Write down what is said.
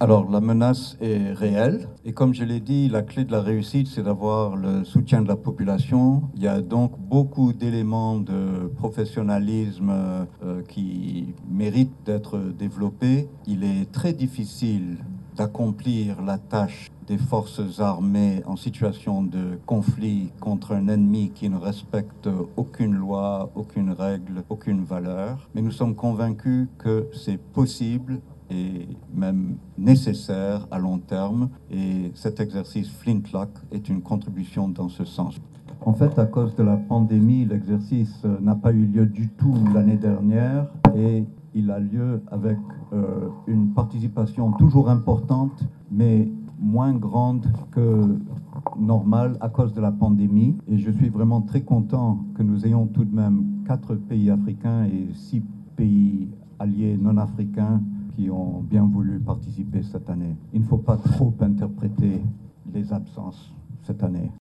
Alors la menace est réelle et comme je l'ai dit, la clé de la réussite, c'est d'avoir le soutien de la population. Il y a donc beaucoup d'éléments de professionnalisme euh, qui méritent d'être développés. Il est très difficile d'accomplir la tâche des forces armées en situation de conflit contre un ennemi qui ne respecte aucune loi, aucune règle, aucune valeur. Mais nous sommes convaincus que c'est possible et même nécessaire à long terme. Et cet exercice Flintlock est une contribution dans ce sens. En fait, à cause de la pandémie, l'exercice n'a pas eu lieu du tout l'année dernière et il a lieu avec euh, une participation toujours importante, mais moins grande que normale à cause de la pandémie. Et je suis vraiment très content que nous ayons tout de même quatre pays africains et six pays alliés non africains qui ont bien voulu participer cette année. Il ne faut pas trop interpréter les absences cette année.